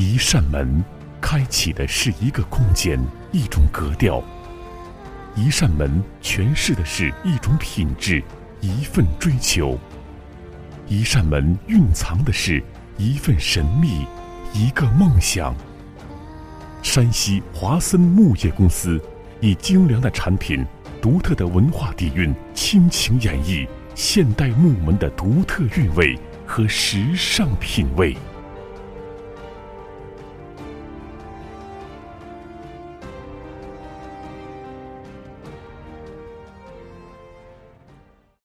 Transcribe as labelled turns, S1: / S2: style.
S1: 一扇门开启的是一个空间，一种格调。一扇门诠释的是一种品质，一份追求。一扇门蕴藏的是一份神秘，一个梦想。山西华森木业公司以精良的产品、独特的文化底蕴，倾情演绎现代木门的独特韵味和时尚品味。